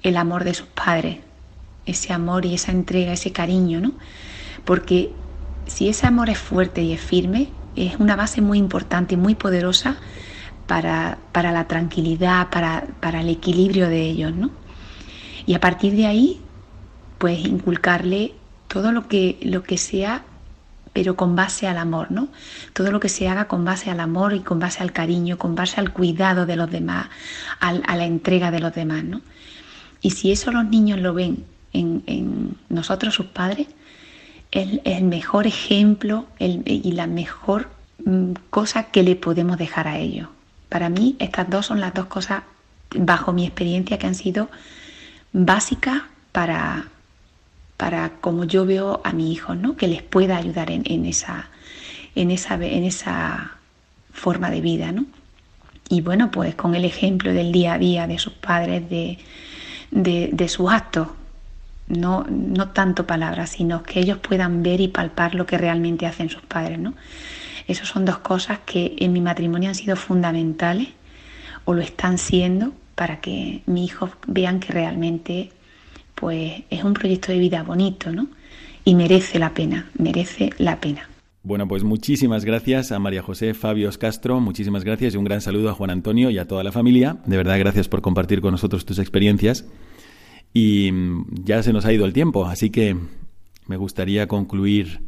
el amor de sus padres, ese amor y esa entrega, ese cariño, ¿no? Porque si ese amor es fuerte y es firme, es una base muy importante y muy poderosa para, para la tranquilidad, para, para, el equilibrio de ellos, ¿no? Y a partir de ahí, pues inculcarle todo lo que, lo que sea pero con base al amor, ¿no? Todo lo que se haga con base al amor y con base al cariño, con base al cuidado de los demás, a la entrega de los demás, ¿no? Y si eso los niños lo ven en, nosotros, sus padres, es el mejor ejemplo y la mejor mm, cosa que le podemos dejar a ellos. Para mí, estas dos son las dos cosas, bajo mi experiencia, que han sido básicas para, para como yo veo a mi hijo, ¿no? que les pueda ayudar en, esa, en, esa, en esa forma de vida. ¿no? Y bueno, pues con el ejemplo del día a día de sus padres, de, de, sus actos, no, no tanto palabras, sino que ellos puedan ver y palpar lo que realmente hacen sus padres. ¿no? Esas son dos cosas que en mi matrimonio han sido fundamentales o lo están siendo para que mis hijos vean que realmente pues es un proyecto de vida bonito, ¿no? Y merece la pena, merece la pena. Bueno, pues muchísimas gracias a María José Fabios Castro, muchísimas gracias y un gran saludo a Juan Antonio y a toda la familia. De verdad, gracias por compartir con nosotros tus experiencias. Y mm, ya se nos ha ido el tiempo, así que me gustaría concluir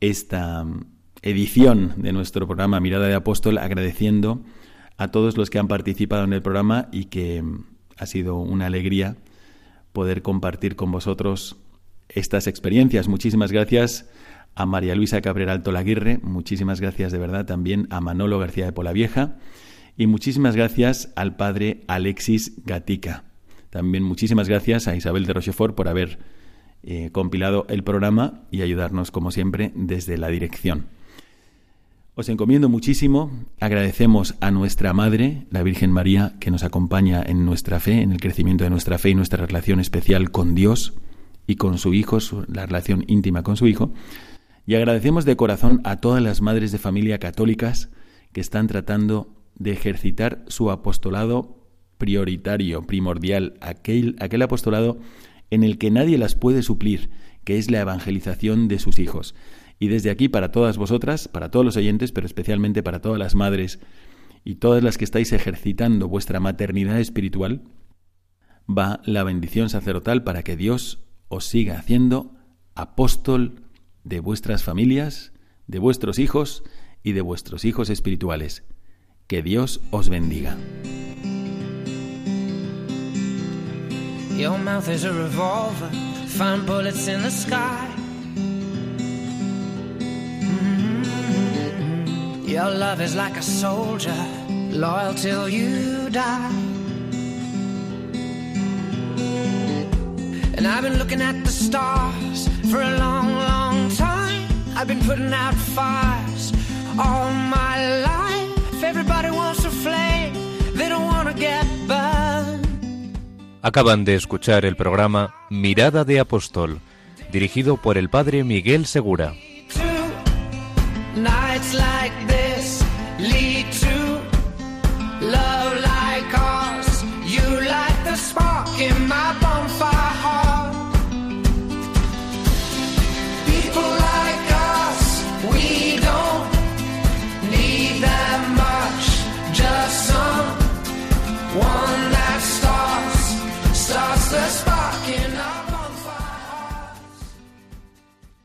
esta mm, edición de nuestro programa Mirada de Apóstol agradeciendo a todos los que han participado en el programa y que mm, ha sido una alegría poder compartir con vosotros estas experiencias. Muchísimas gracias a María Luisa Cabrera Tolaguirre, muchísimas gracias de verdad también a Manolo García de Polavieja y muchísimas gracias al padre Alexis Gatica. También muchísimas gracias a Isabel de Rochefort por haber eh, compilado el programa y ayudarnos como siempre desde la dirección. Os encomiendo muchísimo, agradecemos a nuestra Madre, la Virgen María, que nos acompaña en nuestra fe, en el crecimiento de nuestra fe y nuestra relación especial con Dios y con su Hijo, la relación íntima con su Hijo. Y agradecemos de corazón a todas las madres de familia católicas que están tratando de ejercitar su apostolado prioritario, primordial, aquel, aquel apostolado en el que nadie las puede suplir, que es la evangelización de sus hijos. Y desde aquí, para todas vosotras, para todos los oyentes, pero especialmente para todas las madres y todas las que estáis ejercitando vuestra maternidad espiritual, va la bendición sacerdotal para que Dios os siga haciendo apóstol de vuestras familias, de vuestros hijos y de vuestros hijos espirituales. Que Dios os bendiga. Love is like a soldier, loyal till you die. And I've been looking at the stars for a long, long time. I've been putting out fires all my life. Everybody wants a flame, they don't want to get burned. Acaban de escuchar el programa Mirada de Apóstol, dirigido por el padre Miguel Segura. Nights like